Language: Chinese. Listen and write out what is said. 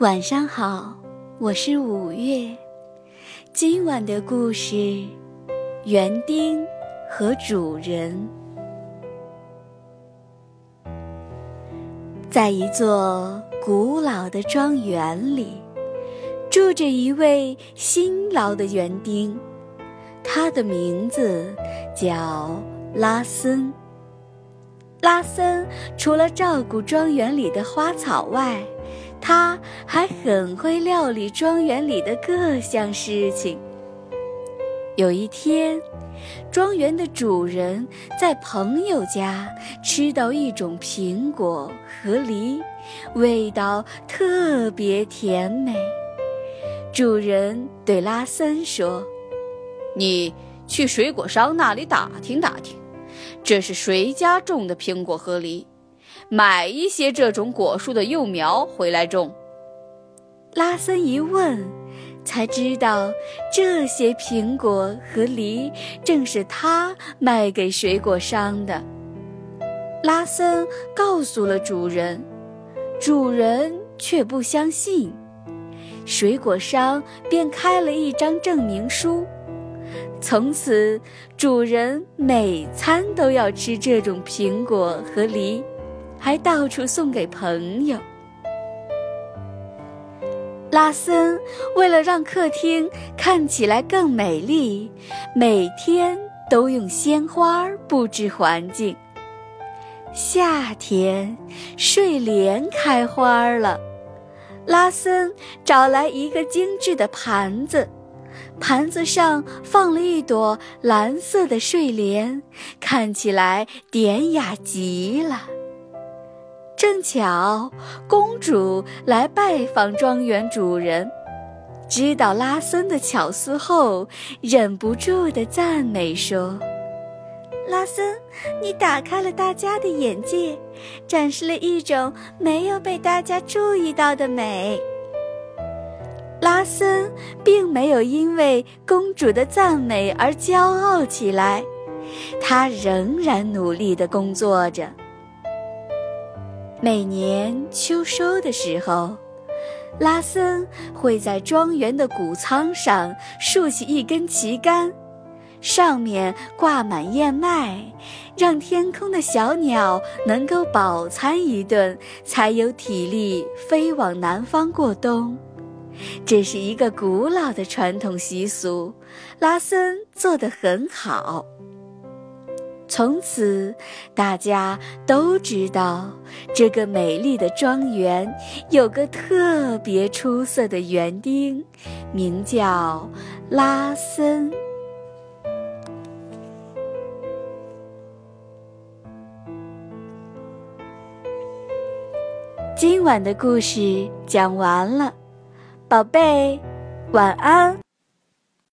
晚上好，我是五月。今晚的故事，园丁和主人。在一座古老的庄园里，住着一位辛劳的园丁，他的名字叫拉森。拉森除了照顾庄园里的花草外，他还很会料理庄园里的各项事情。有一天，庄园的主人在朋友家吃到一种苹果和梨，味道特别甜美。主人对拉森说：“你去水果商那里打听打听，这是谁家种的苹果和梨。”买一些这种果树的幼苗回来种。拉森一问，才知道这些苹果和梨正是他卖给水果商的。拉森告诉了主人，主人却不相信。水果商便开了一张证明书，从此主人每餐都要吃这种苹果和梨。还到处送给朋友。拉森为了让客厅看起来更美丽，每天都用鲜花布置环境。夏天，睡莲开花了，拉森找来一个精致的盘子，盘子上放了一朵蓝色的睡莲，看起来典雅极了。正巧公主来拜访庄园主人，知道拉森的巧思后，忍不住的赞美说：“拉森，你打开了大家的眼界，展示了一种没有被大家注意到的美。”拉森并没有因为公主的赞美而骄傲起来，他仍然努力的工作着。每年秋收的时候，拉森会在庄园的谷仓上竖起一根旗杆，上面挂满燕麦，让天空的小鸟能够饱餐一顿，才有体力飞往南方过冬。这是一个古老的传统习俗，拉森做得很好。从此，大家都知道这个美丽的庄园有个特别出色的园丁，名叫拉森。今晚的故事讲完了，宝贝，晚安。